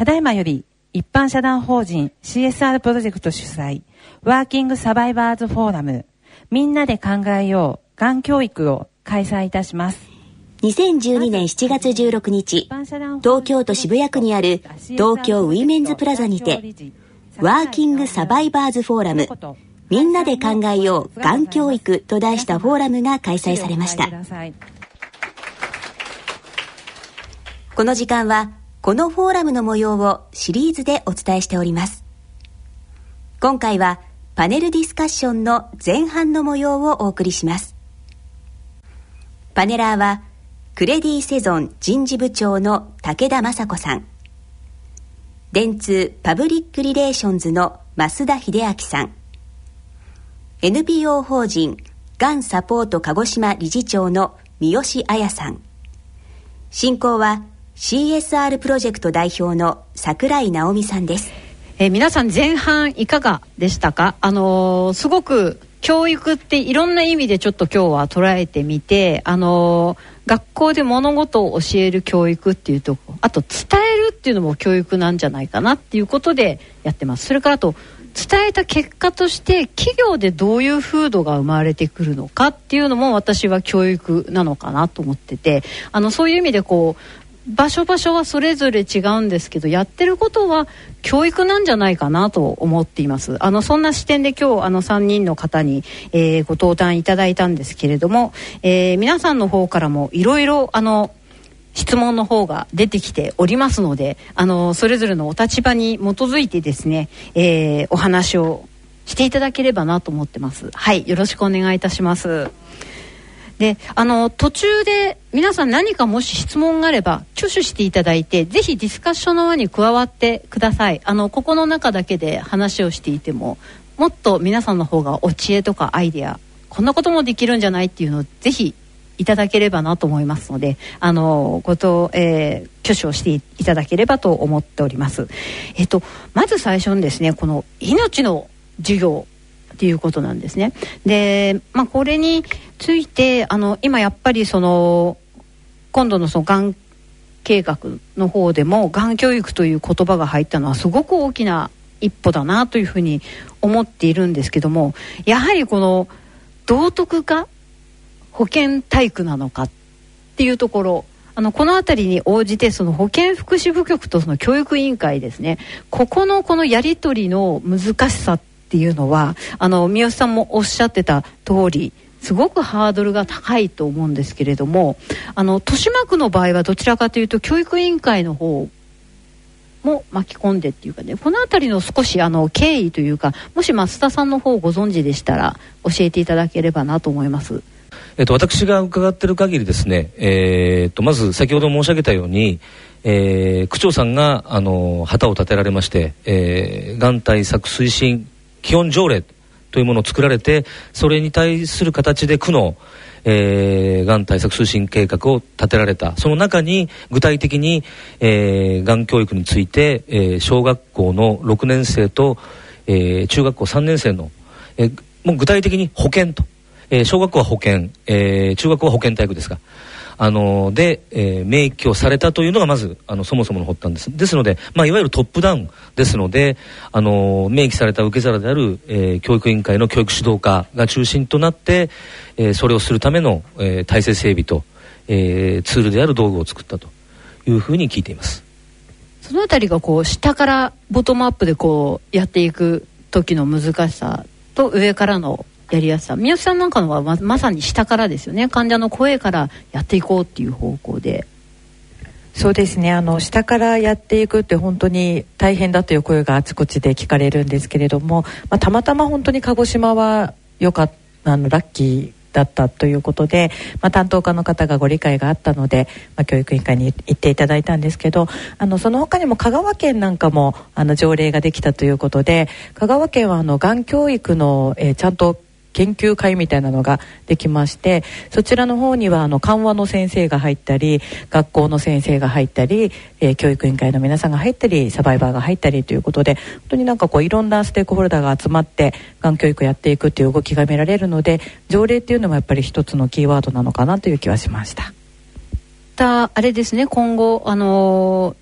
ただいまより一般社団法人 CSR プロジェクト主催ワーキングサバイバーズフォーラムみんなで考えようがん教育を開催いたします。2012年7月16日東京都渋谷区にある東京ウィメンズプラザにてワーキングサバイバーズフォーラムみんなで考えようがん教育と題したフォーラムが開催されました。この時間はこのフォーラムの模様をシリーズでお伝えしております。今回はパネルディスカッションの前半の模様をお送りします。パネラーはクレディセゾン人事部長の武田雅子さん。電通パブリックリレーションズの増田秀明さん。NPO 法人がんサポート鹿児島理事長の三好彩さん。進行は CSR プロジェクト代表の櫻井直美さんです。えー、皆さん前半いかがでしたか？あのー、すごく教育っていろんな意味でちょっと今日は捉えてみてあのー、学校で物事を教える教育っていうとこあと伝えるっていうのも教育なんじゃないかなっていうことでやってます。それからあと伝えた結果として企業でどういう風土が生まれてくるのかっていうのも私は教育なのかなと思っててあのそういう意味でこう場所場所はそれぞれ違うんですけどやってることは教育なんじゃないかなと思っています。あのそんな視点で今日あの3人の方に、えー、ご登壇いただいたんですけれども、えー、皆さんの方からもいろいろあの質問の方が出てきておりますのであのそれぞれのお立場に基づいてですね、えー、お話をしていただければなと思ってます。はいよろしくお願いいたします。であの途中で皆さん何かもし質問があれば挙手していただいてぜひディスカッションの輪に加わってくださいあのここの中だけで話をしていてももっと皆さんの方がお知恵とかアイデアこんなこともできるんじゃないっていうのをぜひいただければなと思いますのであのこと、えー、挙手をしていただければと思っております。えっとまず最初にですねこの命の授業っていうことなんですね。で、まあ、これについてあの今やっぱりその今度のそのがん計画の方でもがん教育という言葉が入ったのはすごく大きな一歩だなというふうに思っているんですけどもやはりこの道徳か保健体育なのかっていうところあのこの辺りに応じてその保健福祉部局とその教育委員会ですねここのこのやり取りの難しさっっていうのはあの三好さんもおっしゃってた通りすごくハードルが高いと思うんですけれどもあの豊島区の場合はどちらかというと教育委員会の方も巻き込んでっていうかねこの辺りの少しあの経緯というかもし増田さんの方をご存知でしたら教えていただければなと思います。えっと、私が伺っている限りですね、えー、っとまず先ほど申し上げたように、えー、区長さんがあの旗を立てられまして、えー、がん対策推進基本条例というものを作られてそれに対する形で区のえー、がん対策推進計画を立てられた。その中に具体的に、えー、がん教育について、えー、小学校の6年生と、えー、中学校3年生の、えー、もう具体的に保健と、えー、小学校は保健、えー、中学校は保健体育ですがあので、えー、明記をされたというのがまずあのそもそもの発端です。ですので、まあ、いわゆるトップダウンですのであの明記された受け皿である、えー、教育委員会の教育指導課が中心となって、えー、それをするための、えー、体制整備と、えー、ツールである道具を作ったというふうに聞いています。そのあたりがこう下からボトムアップでこうやっていく時の難しさと上からのやりやすさ。宮内さんなんかのはままさに下からですよね。患者の声からやっていこうっていう方向で。そうですね。あの下からやっていくって本当に大変だという声があちこちで聞かれるんですけれども、まあ、たまたま本当に鹿児島はよかったあのラッキーだったということで、まあ、担当課の方がご理解があったので、まあ、教育委員会に行っていただいたんですけどあのその他にも香川県なんかもあの条例ができたということで香川県はあのがん教育の、えー、ちゃんと研究会みたいなのができましてそちらの方にはあの緩和の先生が入ったり学校の先生が入ったり、えー、教育委員会の皆さんが入ったりサバイバーが入ったりということで本当になんかこういろんなステークホルダーが集まってがん教育をやっていくっていう動きが見られるので条例っていうのもやっぱり一つのキーワードなのかなという気はしました。あれですね今後あの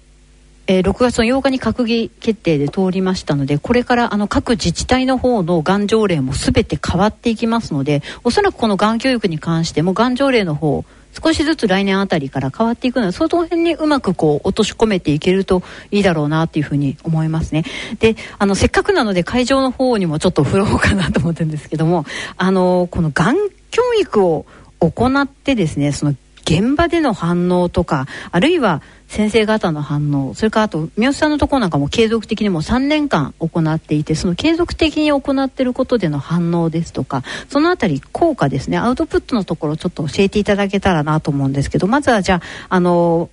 えー、6月の8日に閣議決定で通りましたのでこれからあの各自治体の方のがん条例もすべて変わっていきますのでおそらくこのがん教育に関してもがん条例の方少しずつ来年あたりから変わっていくのでその辺にうまくこう落とし込めていけるといいだろうなっていうふうに思いますね。であのせっかくなので会場の方にもちょっと振ろうかなと思ってるんですけどもあのこのがん教育を行ってですねその現場での反応とかあるいは先生方の反応それからあと三好さんのところなんかも継続的にもう3年間行っていてその継続的に行っていることでの反応ですとかそのあたり効果ですねアウトプットのところちょっと教えていただけたらなと思うんですけどまずはじゃああの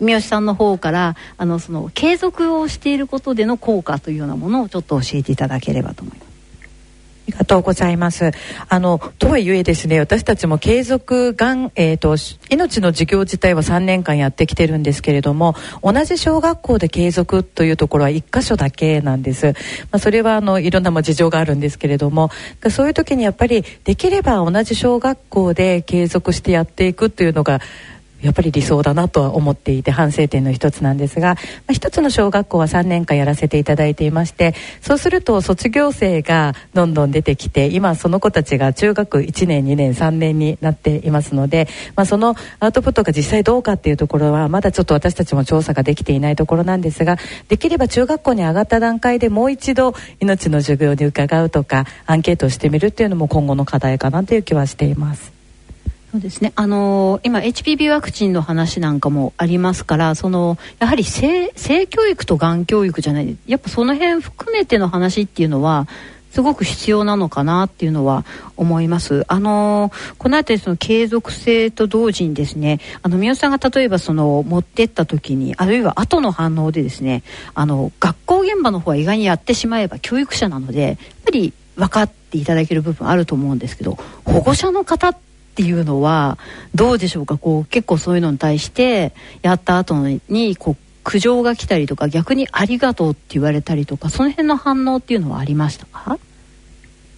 三好さんの方からあのその継続をしていることでの効果というようなものをちょっと教えていただければと思います。ありがとうございます。あのとはいえですね、私たちも継続がんえっ、ー、と命の授業自体は3年間やってきてるんですけれども、同じ小学校で継続というところは1箇所だけなんです。まあ、それはあのいろんなも事情があるんですけれども、そういう時にやっぱりできれば同じ小学校で継続してやっていくというのがやっぱり理想だなとは思っていて反省点の一つなんですが、まあ、一つの小学校は3年間やらせていただいていましてそうすると卒業生がどんどん出てきて今その子たちが中学1年2年3年になっていますので、まあ、そのアウトプットが実際どうかっていうところはまだちょっと私たちも調査ができていないところなんですができれば中学校に上がった段階でもう一度命の授業に伺うとかアンケートをしてみるっていうのも今後の課題かなという気はしています。そうですね、あのー、今 HPV ワクチンの話なんかもありますからそのやはり性性教育とがん教育じゃないやっぱその辺含めての話っていうのはすごく必要なのかなっていうのは思います。あのー、この辺りその継続性と同時にですね、あの三好さんが例えばその持ってった時に、あるいは後の反応でですね、あの学校現場の方は意外にやってしまえば教育者なので、やっぱり分かっていただける部分あると思うんですけど、保護者の方ってっていうのはどうでしょうか？こう結構そういうのに対してやった後にこう苦情が来たりとか逆にありがとうって言われたりとかその辺の反応っていうのはありましたか？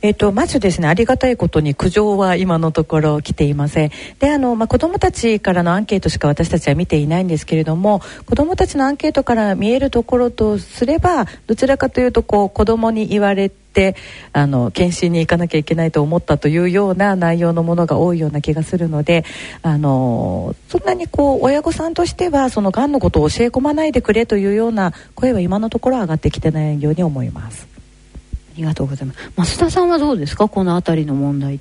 えーと、まずですねありがたいことに苦情は今のところ来ていませんであの、まあ、子どもたちからのアンケートしか私たちは見ていないんですけれども子どもたちのアンケートから見えるところとすればどちらかというとこう子どもに言われてあの検診に行かなきゃいけないと思ったというような内容のものが多いような気がするのであのそんなにこう親御さんとしてはそのがんのことを教え込まないでくれというような声は今のところ上がってきてないように思います。りがとうございます。増田さんはどうですか？この辺りの問題。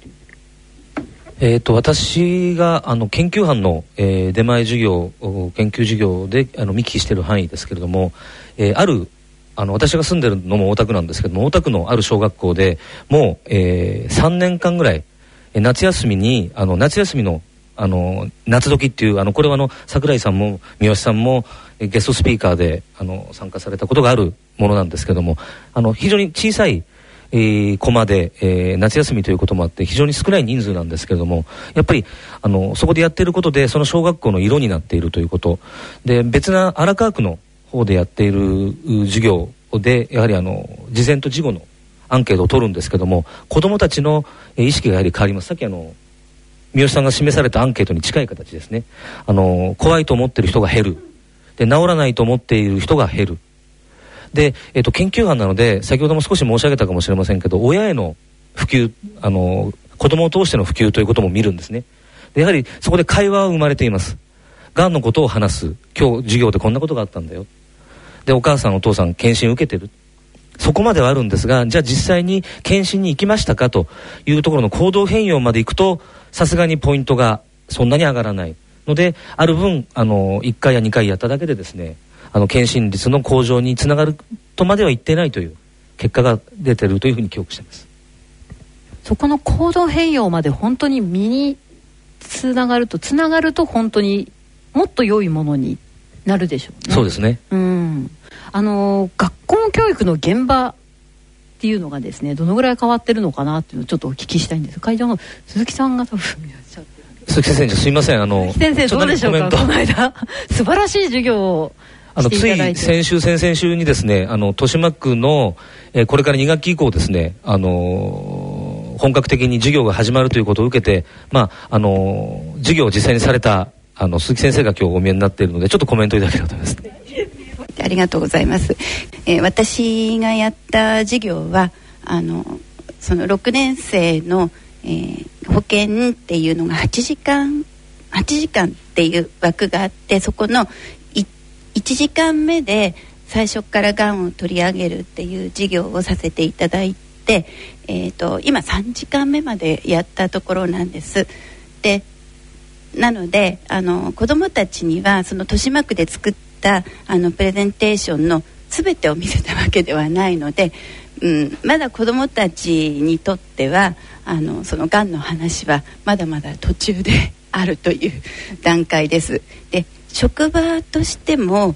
えーと、私があの研究班の、えー、出前授業研究授業であの見聞きしている範囲ですけれども、えー、あるあの私が住んでるのも大田区なんですけども大田区のある小学校でもう、えー、3年間ぐらい夏休みにあの夏休みのあの夏時っていうあのこれはあの桜井さんも三好さんもゲストスピーカーであの参加されたことがあるものなんですけどもあの非常に小さいえー、コマで、えー、夏休みということもあって非常に少ない人数なんですけれどもやっぱりあのそこでやっていることでその小学校の色になっているということ。で別な荒川区の方でやっている授業でやはりあの事前と事後のアンケートを取るんですけども子どもたちの意識がやはり変わります。さっきあの三好さんが示されたアンケートに近い形ですね。あの怖いと思ってる人が減る。で治らないと思っている人が減る。で、えっと、研究班なので先ほども少し申し上げたかもしれませんけど親への普及あの子供を通しての普及ということも見るんですね。でやはりそこで会話は生まれています。がんのことを話す。今日授業でこんなことがあったんだよ。でお母さんお父さん検診受けてる。そこまではあるんですがじゃあ実際に検診に行きましたかというところの行動変容まで行くとさすがにポイントがそんなに上がらないのである分あの1回や2回やっただけでですねあの検診率の向上につながるとまでは言ってないという結果が出てるというふうに記憶してます。そこの行動変容まで本当に身につながるとつながると本当にもっと良いものになるでしょうね。そうですね。うん。あの学校教育の現場っていうのがですねどのぐらい変わってるのかなっていうのをちょっとお聞きしたいんです会場の鈴木さんが多分いらっしゃって鈴木先生すみませんあの先生どうでしょうかこの間素晴らしい授業をあのつい先週先々週にですねあの豊島区の、えー、これから2学期以降ですねあのー、本格的に授業が始まるということを受けてまああのー、授業を実際にされたあの鈴木先生が今日お見えになっているのでちょっとコメントいただければと思います。ありがとうございます、えー、私がやった授業はあのその6年生の、えー、保険っていうのが8時間8時間っていう枠があってそこの1時間目で最初からがんを取り上げるっていう授業をさせていただいて、えーと、今3時間目までやったところなんです。でなのであの子どもたちにはその豊島区で作ったあのプレゼンテーションの全てを見せたわけではないので、うん、まだ子どもたちにとってはあのそのがんの話はまだまだ途中であるという 段階です。で職場としても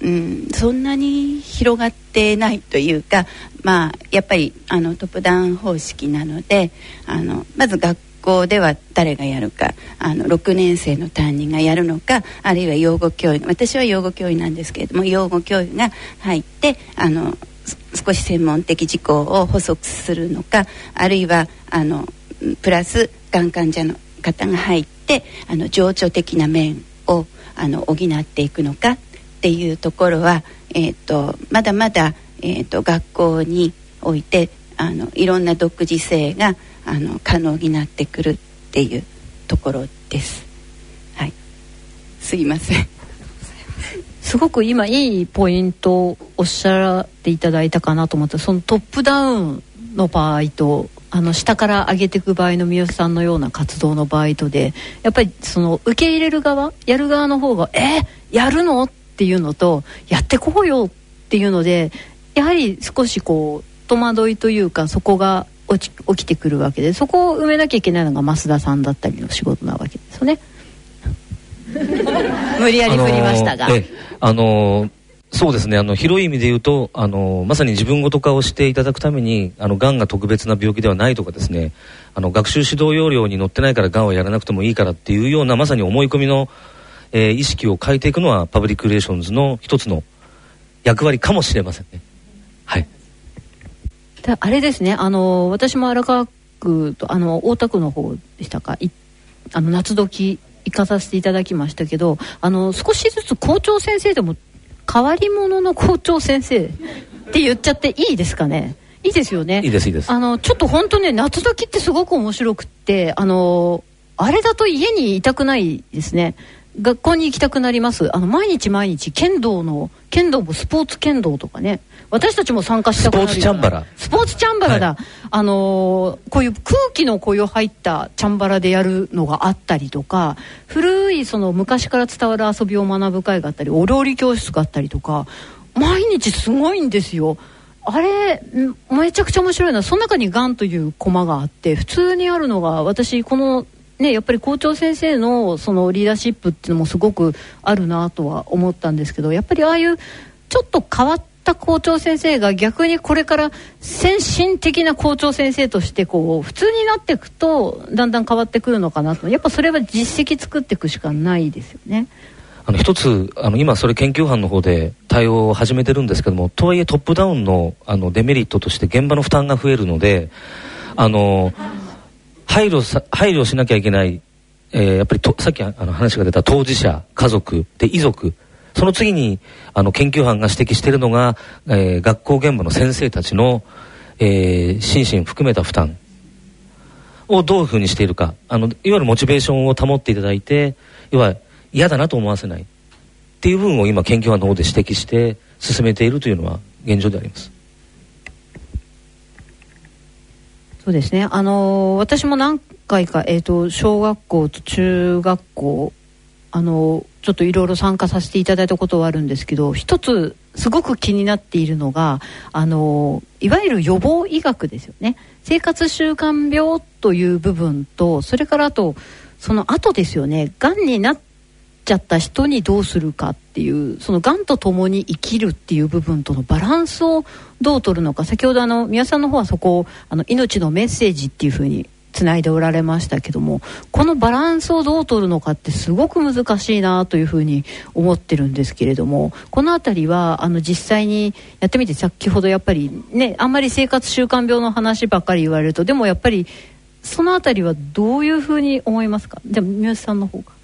うん、そんなに広がってないというか、まあ、やっぱりあのトップダウン方式なのであのまず学校では誰がやるかあの6年生の担任がやるのかあるいは養護教諭私は養護教諭なんですけれども養護教諭が入ってあの少し専門的事項を補足するのかあるいはあのプラスがん患者の方が入ってあの情緒的な面をあの補っていくのかっていうところは、えーと、まだまだ、えーと、学校においてあのいろんな独自性があの可能になってくるっていうところです。はい、すいません。すごく今いいポイントをおっしゃっていただいたかなと思ったそのトップダウンの場合とあの下から上げていく場合の三好さんのような活動の場合とでやっぱりその受け入れる側やる側の方が「えやるの?」っていうのとやってこうよっていうのでやはり少しこう戸惑いというかそこが起きてくるわけでそこを埋めなきゃいけないのが増田さんだったりの仕事なわけですよね。無理やり振りましたが。あのーそうですねあの広い意味で言うとあのまさに自分ごと化をしていただくためにあのがんが特別な病気ではないとかですねあの学習指導要領に載ってないからがんをやらなくてもいいからっていうようなまさに思い込みのえー、意識を変えていくのはパブリックリレーションズの一つの役割かもしれませんね。はい。あれですね、あの私も荒川区とあの大田区の方でしたか、いあの夏時行かさせていただきましたけど、あの少しずつ校長先生でも変わり者の校長先生って言っちゃっていいですかね？いいですよね。いいですいいです。あのちょっと本当ね夏時ってすごく面白くってあのあれだと家にいたくないですね。学校に行きたくなります。あの毎日毎日剣道の剣道もスポーツ剣道とかね。私たちも参加したくなるスポーツチャンバラ。スポーツチャンバラだ、はい、あのー、こういう空気のこういう入ったチャンバラでやるのがあったりとか古いその昔から伝わる遊びを学ぶ会があったりお料理教室があったりとか毎日すごいんですよ。あれめちゃくちゃ面白いな。その中にがんというコマがあって普通にあるのが私このね、やっぱり校長先生のそのリーダーシップっていうのもすごくあるなとは思ったんですけどやっぱりああいうちょっと変わった校長先生が逆にこれから先進的な校長先生としてこう普通になっていくとだんだん変わってくるのかなとやっぱそれは実績作っていくしかないですよね。あの一つあの今それ研究班の方で対応を始めてるんですけどもとはいえトップダウンのあのデメリットとして現場の負担が増えるのであの配慮さ配慮しなきゃいけない、えー、やっぱりとさっきあの話が出た当事者家族で遺族その次にあの研究班が指摘しているのが、えー、学校現場の先生たちの、えー、心身含めた負担。をどういうふうにしているか。あのいわゆるモチベーションを保っていただいて要は嫌だなと思わせない。っていう部分を今研究班の方で指摘して進めているというのは現状であります。そうですね。あのー、私も何回か、えっ、ー、と、小学校と中学校、あのー、ちょっといろいろ参加させていただいたことはあるんですけど、一つすごく気になっているのが、あのいわゆる予防医学ですよね。生活習慣病という部分と、それからあと、その後ですよね。がんになっちゃった人にどうするかっていうそのがんと共に生きるっていう部分とのバランスをどう取るのか。先ほどあの宮さんの方はそこをあの命のメッセージっていうふうにつないでおられましたけどもこのバランスをどう取るのかってすごく難しいなというふうに思ってるんですけれどもこの辺りはあの実際にやってみて先ほどやっぱりねあんまり生活習慣病の話ばっかり言われるとでもやっぱりその辺りはどういうふうに思いますか？じゃあ三好さんの方か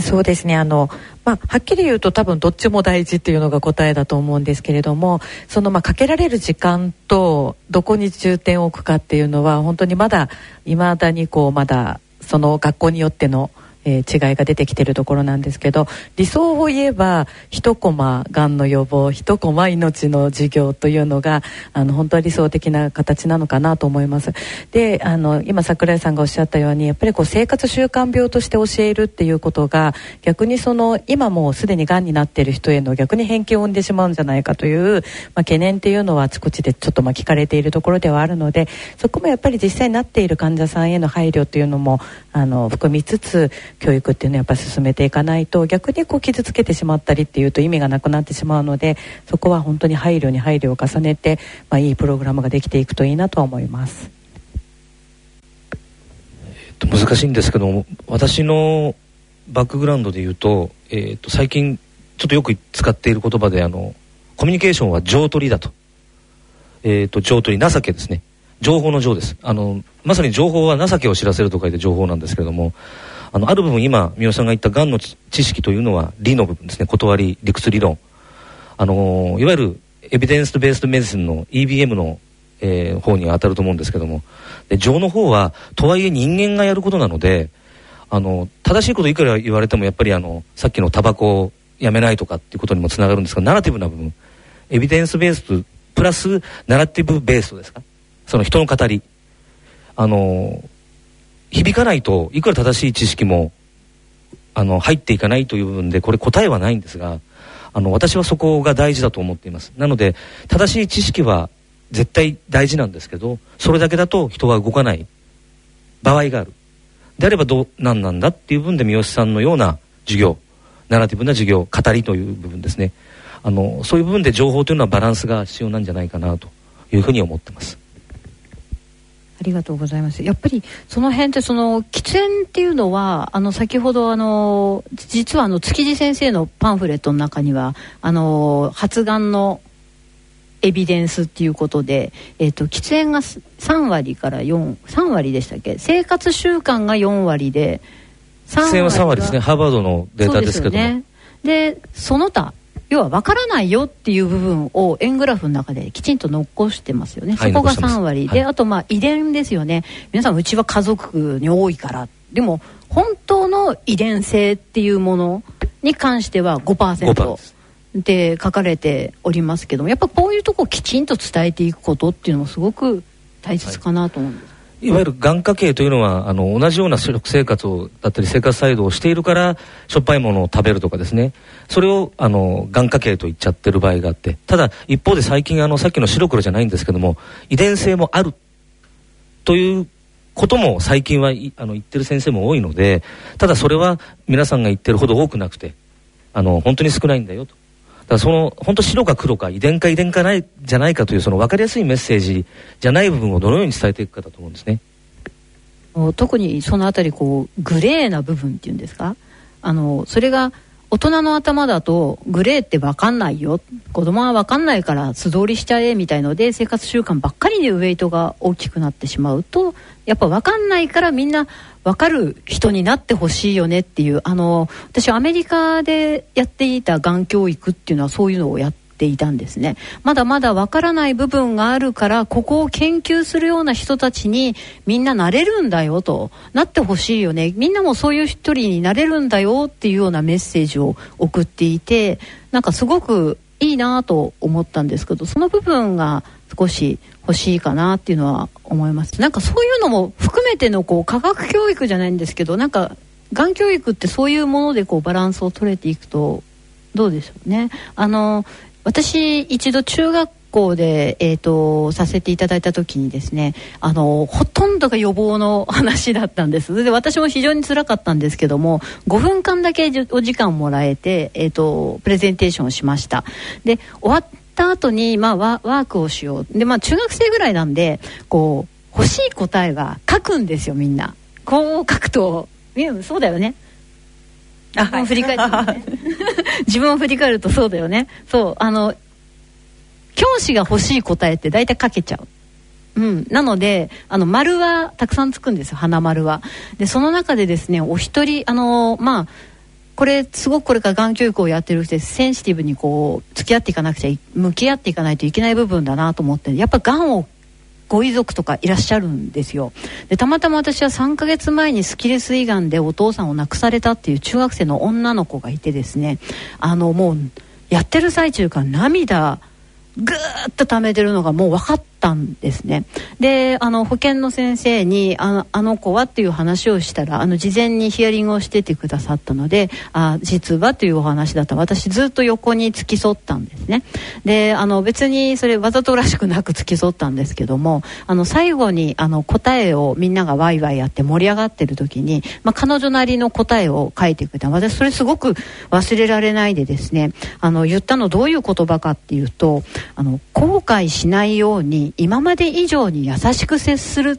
そうですね。あの、まあ、はっきり言うと多分どっちも大事っていうのが答えだと思うんですけれどもそのまあかけられる時間とどこに重点を置くかっていうのは本当にまだいまだにこうまだその学校によってのえー、違いが出てきてるところなんですけど理想を言えば一コマがんの予防一コマ命の授業というのがあの本当は理想的な形なのかなと思います。であの今桜井さんがおっしゃったようにやっぱりこう生活習慣病として教えるっていうことが逆にその今もうすでにがんになっている人への逆に偏見を生んでしまうんじゃないかという、まあ、懸念っていうのはあちこちでちょっとまあ聞かれているところではあるのでそこもやっぱり実際になっている患者さんへの配慮というのもあの含みつつ教育っていうのはやっぱ進めていかないと逆にこう傷つけてしまったりっていうと意味がなくなってしまうのでそこは本当に配慮に配慮を重ねて、まあ、いいプログラムができていくといいなとは思います。えっと、難しいんですけど私のバックグラウンドで言うと,、えー、と最近ちょっとよく使っている言葉であのコミュニケーションは情取りだと,、えー、っと情取り情けですね。情報の情です。あのまさに情報は情けを知らせると書いて情報なんですけれどもあのある部分今三好さんが言ったがんの知識というのは理の部分ですね。断り理屈理論。あのいわゆるエビデンスベースドメディスンの EBM の、えー、方に当たると思うんですけども。で情の方はとはいえ人間がやることなのであの正しいこといくら言われてもやっぱりあのさっきのタバコをやめないとかっていうことにもつながるんですがナラティブな部分。エビデンスベースとプラスナラティブベースですか？その人の語り。あの響かないといくら正しい知識もあの入っていかないという部分でこれ答えはないんですがあの私はそこが大事だと思っています。なので正しい知識は絶対大事なんですけどそれだけだと人は動かない場合がある。であればどう何なんだっていう部分で三好さんのような授業ナラティブな授業語りという部分ですね。あのそういう部分で情報というのはバランスが必要なんじゃないかなというふうに思ってます。りがとうございます。やっぱりその辺ってその喫煙っていうのはあの先ほどあの実はあの築地先生のパンフレットの中にはあの発がんのエビデンスっていうことで、えーと、喫煙が3割から43割でしたっけ？生活習慣が4割で喫煙は3割ですねハーバードのデータですけども。ね、でその他要は分からないよっていう部分を円グラフの中できちんと残してますよね、はい、そこが3割、で、はい、あとまあ遺伝ですよね。皆さんうちは家族に多いから。でも本当の遺伝性っていうものに関しては 5%, 5で書かれておりますけどもやっぱこういうとこをきちんと伝えていくことっていうのもすごく大切かなと思うんです。はいいわゆる眼科系というのはあの同じような食生活をだったり生活態度をしているからしょっぱいものを食べるとかですね。それをあの眼科系と言っちゃってる場合があって。ただ一方で最近あのさっきの白黒じゃないんですけども遺伝性もあるということも最近はあの言ってる先生も多いのでただそれは皆さんが言ってるほど多くなくてあの本当に少ないんだよと。だその本当白か黒か遺伝か遺伝かないじゃないかというその分かりやすいメッセージじゃない部分をどのように伝えていくかだと思うんですね。特にそのあたりこうグレーな部分っていうんですか？あのそれが大人の頭だとグレーって分かんないよ子供は分かんないから素通りしちゃえみたいので生活習慣ばっかりでウエイトが大きくなってしまうとやっぱ分かんないからみんな分かる人になってほしいよねっていうあの私アメリカでやっていたがん教育っていうのはそういうのをやっていたんですね。まだまだ分からない部分があるからここを研究するような人たちにみんななれるんだよとなってほしいよね。みんなもそういう一人になれるんだよっていうようなメッセージを送っていてなんかすごくいいなと思ったんですけどその部分が少し欲しいかなっていうのは思います。なんかそういうのもめてのこう科学教育じゃないんですけどなんかがん教育ってそういうものでこうバランスを取れていくとどうでしょうね。あの私一度中学校で、えーと、させていただいた時にですねあのほとんどが予防の話だったんです。で私も非常につらかったんですけども5分間だけお時間もらえて、えーとプレゼンテーションをしました。で終わった後に、まあ、ワワークをしよう。で、まあ、中学生ぐらいなんでこう欲しい答えは書くんですよみんな。こう書くとそうだよね。自分を振り返って、ね、自分を振り返るとそうだよね。そうあの教師が欲しい答えって大体書けちゃう。うん、なのであの丸はたくさんつくんですよ花丸は。でその中でですねお一人あのまあこれすごくこれからがん教育をやってる人センシティブにこう付き合っていかなくちゃ向き合っていかないといけない部分だなと思ってやっぱがんをご遺族とかいらっしゃるんですよ。でたまたま私は3ヶ月前にスキレス胃がんでお父さんを亡くされたっていう中学生の女の子がいてですね。あのもうやってる最中から涙ぐーっと溜めてるのがもう分かってたんですね。であの保健の先生にあのあの子はっていう話をしたらあの事前にヒアリングをしててくださったのであ実はというお話だった。私ずっと横に付き添ったんですね。であの別にそれわざとらしくなく付き添ったんですけどもあの最後にあの答えをみんながワイワイやって盛り上がってる時に、まあ、彼女なりの答えを書いてくれた。私それすごく忘れられないでですねあの言ったのどういう言葉かっていうとあの後悔しないように今まで以上に優しく接するっ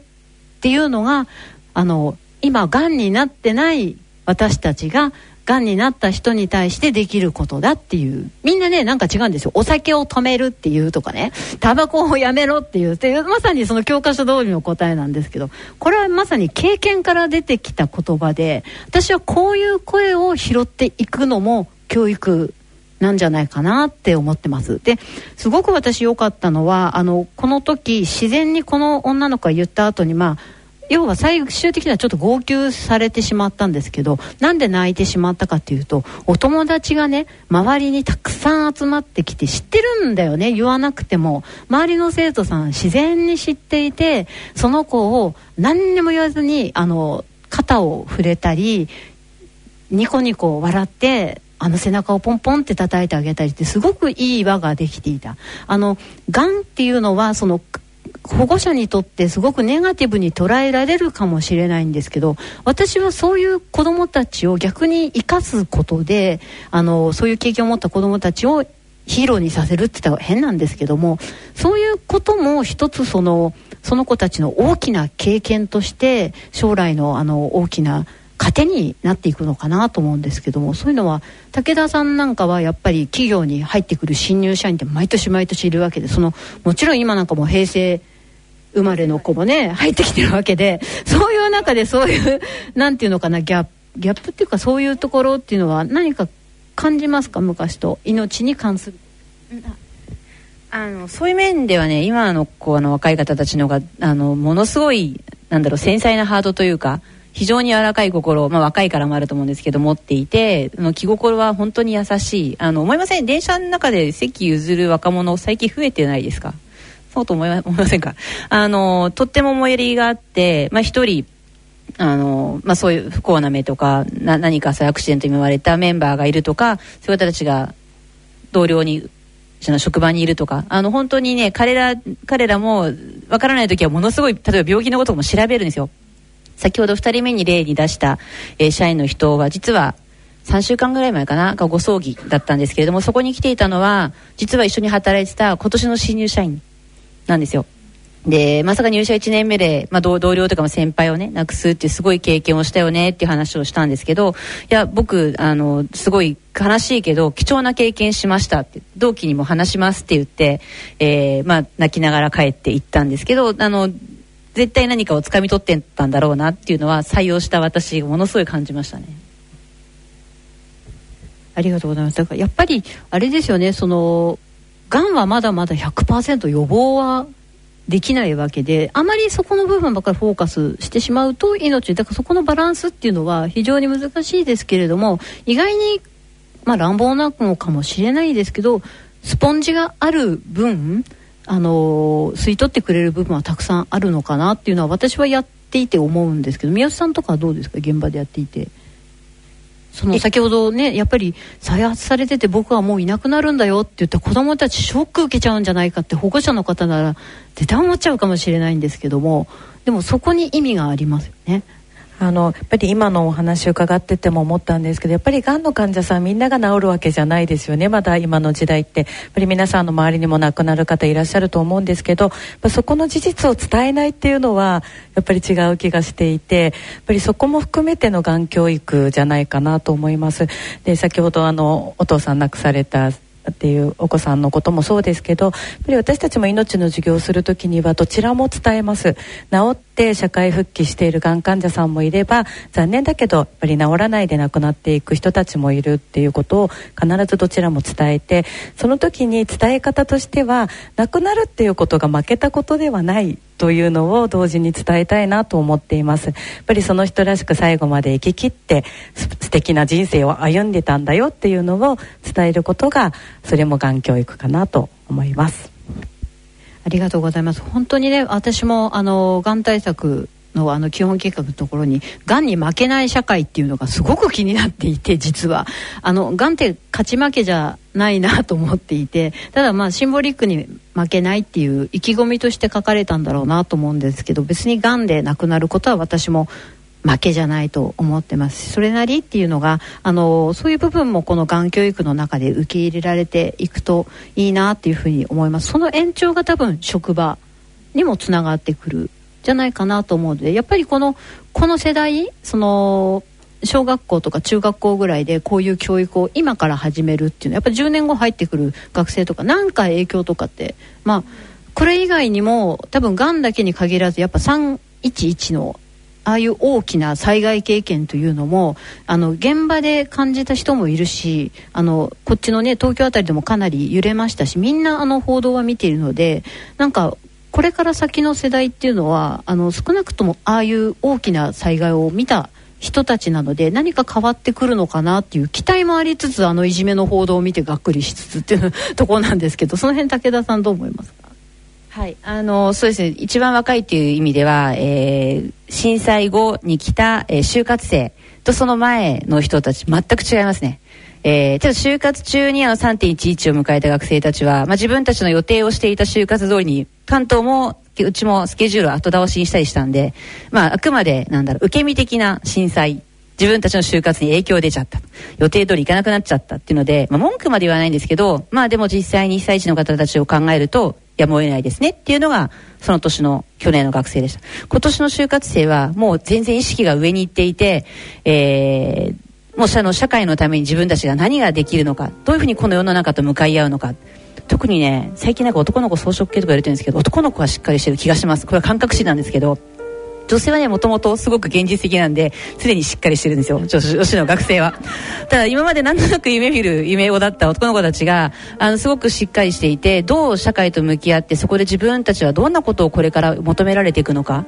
ていうのがあの今がんになってない私たちががんになった人に対してできることだっていう。みんなねなんか違うんですよ。お酒を止めるっていうとかね。タバコをやめろっていうってまさにその教科書通りの答えなんですけど。これはまさに経験から出てきた言葉で私はこういう声を拾っていくのも教育なんじゃないかなって思ってます。ですごく私良かったのはあのこの時自然にこの女の子が言った後にまあ要は最終的にはちょっと号泣されてしまったんですけどなんで泣いてしまったかっていうとお友達がね周りにたくさん集まってきて知ってるんだよね言わなくても。周りの生徒さん自然に知っていてその子を何にも言わずにあの肩を触れたりニコニコ笑ってあの背中をポンポンって叩いてあげたりってすごくいい輪ができていた。あのがんっていうのはその保護者にとってすごくネガティブに捉えられるかもしれないんですけど私はそういう子どもたちを逆に生かすことであのそういう経験を持った子どもたちをヒーローにさせるって言ったら変なんですけどもそういうことも一つそのその子たちの大きな経験として将来のあの大きな糧になっていくのかなと思うんですけどもそういうのは武田さんなんかはやっぱり企業に入ってくる新入社員って毎年毎年いるわけでそのもちろん今なんかも平成生まれの子もね入ってきてるわけでそういう中でそういうなんていうのかなギャップギャップっていうかそういうところっていうのは何か感じますか？昔と。命に関する。あのそういう面ではね今の子の若い方たちのがあのものすごいなんだろう繊細なハートというか非常に柔らかい心、まあ、若いからもあると思うんですけど持っていて気心は本当に優しい。あの思いません？電車の中で席譲る若者最近増えてないですか？そうと思いま せんか？あのとっても思いやりがあってまあ一人あのまあ、そういう不幸な目とかな何かそうアクシデントに見舞われたメンバーがいるとかそういう方たちが同僚にの職場にいるとかあの本当にね彼ら彼らもわからない時はものすごい例えば病気のことも調べるんですよ。先ほど2人目に例に出した、えー、社員の人は実は3週間ぐらい前かながご葬儀だったんですけれどもそこに来ていたのは実は一緒に働いてた今年の新入社員なんですよ。でまさか入社1年目で、まあ、同僚とかも先輩をねなくすってすごい経験をしたよねっていう話をしたんですけどいや僕あのすごい悲しいけど貴重な経験しましたって同期にも話しますって言って、えーまあ、泣きながら帰っていったんですけどあの絶対何かを掴み取ってたんだろうなっていうのは採用した私ものすごい感じましたね。ありがとうございます。だからやっぱりあれですよね。そのがんはまだまだ100%予防はできないわけであまりそこの部分ばっかりフォーカスしてしまうと命だからそこのバランスっていうのは非常に難しいですけれども意外にまあ乱暴なのかもしれないですけどスポンジがある分あの吸い取ってくれる部分はたくさんあるのかなっていうのは私はやっていて思うんですけど宮内さんとかはどうですか？現場でやっていて。その先ほどねやっぱり再発されてて僕はもういなくなるんだよって言って子どもたちショック受けちゃうんじゃないかって保護者の方なら絶対思っちゃうかもしれないんですけどもでもそこに意味がありますよね。あのやっぱり今のお話伺ってても思ったんですけどやっぱりがんの患者さんみんなが治るわけじゃないですよね。まだ今の時代って。やっぱり皆さんの周りにも亡くなる方いらっしゃると思うんですけどそこの事実を伝えないっていうのはやっぱり違う気がしていてやっぱりそこも含めてのがん教育じゃないかなと思います。で先ほどあのお父さん亡くされたっていうお子さんのこともそうですけどやっぱり私たちも命の授業をする時にはどちらも伝えます。治っって社会復帰しているがん患者さんもいれば残念だけどやっぱり治らないで亡くなっていく人たちもいるっていうことを必ずどちらも伝えてその時に伝え方としては亡くなるっていうことが負けたことではないというのを同時に伝えたいなと思っています。やっぱりその人らしく最後まで生き切って素敵な人生を歩んでたんだよっていうのを伝えることがそれもがん教育かなと思います。ありがとうございます。本当にね私もあのがん対策のあの基本計画のところにがんに負けない社会っていうのがすごく気になっていて実は。あのがんって勝ち負けじゃないなと思っていてただまあシンボリックに負けないっていう意気込みとして書かれたんだろうなと思うんですけど別にがんで亡くなることは私も負けじゃないと思ってます。それなりっていうのがあのそういう部分もこのがん教育の中で受け入れられていくといいなっていうふうに思います。その延長が多分職場にもつながってくるじゃないかなと思うのでやっぱりこのこの世代その小学校とか中学校ぐらいでこういう教育を今から始めるっていうのはやっぱ10年後入ってくる学生とか何か影響とかってまあこれ以外にも多分がんだけに限らずやっぱ311のああいう大きな災害経験というのもあの現場で感じた人もいるしあのこっちのね東京辺りでもかなり揺れましたしみんなあの報道は見ているのでなんかこれから先の世代っていうのはあの少なくともああいう大きな災害を見た人たちなので何か変わってくるのかなっていう期待もありつつあのいじめの報道を見てがっくりしつつっていうところなんですけどその辺武田さんどう思いますか？はい、あのそうですね一番若いっていう意味では、えー、震災後に来た、えー、就活生とその前の人たち全く違いますね。えー、ただ就活中にあの3.11を迎えた学生たちは、まあ、自分たちの予定をしていた就活通りに関東もうちもスケジュールを後倒しにしたりしたんで、まあ、あくまでなんだろう受け身的な震災自分たちの就活に影響出ちゃった。予定通り行かなくなっちゃったっていうので、まあ、文句まで言わないんですけど、まあでも実際に被災地の方たちを考えると、やむを得ないですねっていうのが、その年の、去年の学生でした。今年の就活生は、もう全然意識が上に行っていて、えー、もうの社会のために自分たちが何ができるのか、どういうふうにこの世の中と向かい合うのか。特にね、最近なんか男の子草食系とか言われてるんですけど、男の子はしっかりしてる気がします。これは感覚値なんですけど、女性はねもともとすごく現実的なんですでにしっかりしてるんですよ。女子の学生は。ただ今まで何となく夢見る夢語だった男の子たちがあのすごくしっかりしていてどう社会と向き合ってそこで自分たちはどんなことをこれから求められていくのか。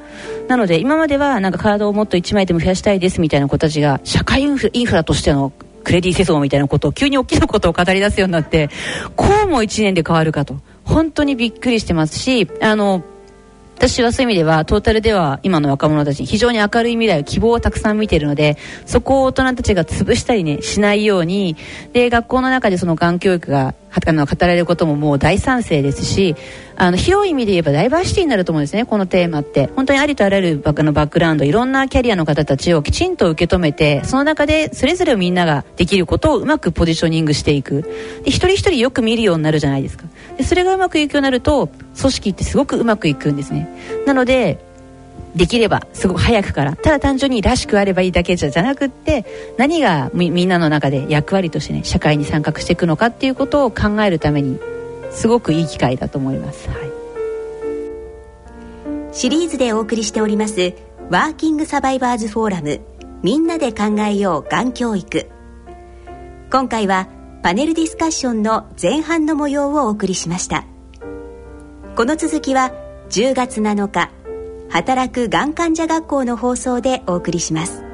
なので今まではなんか体をもっと1枚でも増やしたいですみたいな子たちが社会インフインフラとしてのクレディ世相みたいなことを急に大きなことを語り出すようになってこうも1年で変わるかと。本当にびっくりしてますしあの私はそういう意味ではトータルでは今の若者たちに非常に明るい未来希望をたくさん見ているのでそこを大人たちが潰したりねしないようにで学校の中でそのがん教育があの語られることももう大賛成ですしあの広い意味で言えばダイバーシティになると思うんですねこのテーマって。本当にありとあらゆるバックグラウンドいろんなキャリアの方たちをきちんと受け止めてその中でそれぞれみんなができることをうまくポジショニングしていく。で一人一人よく見るようになるじゃないですか。それがうまくいくようになると組織ってすごくうまくいくんですね。なのでできればすごく早くからただ単純にらしくあればいいだけじゃなくって何がみんなの中で役割としてね社会に参画していくのかっていうことを考えるためにすごくいい機会だと思います、はい、シリーズでお送りしておりますワーキングサバイバーズフォーラムみんなで考えようがん教育。今回はパネルディスカッションの前半の模様をお送りしました。この続きは10月7日働くがん患者学校の放送でお送りします。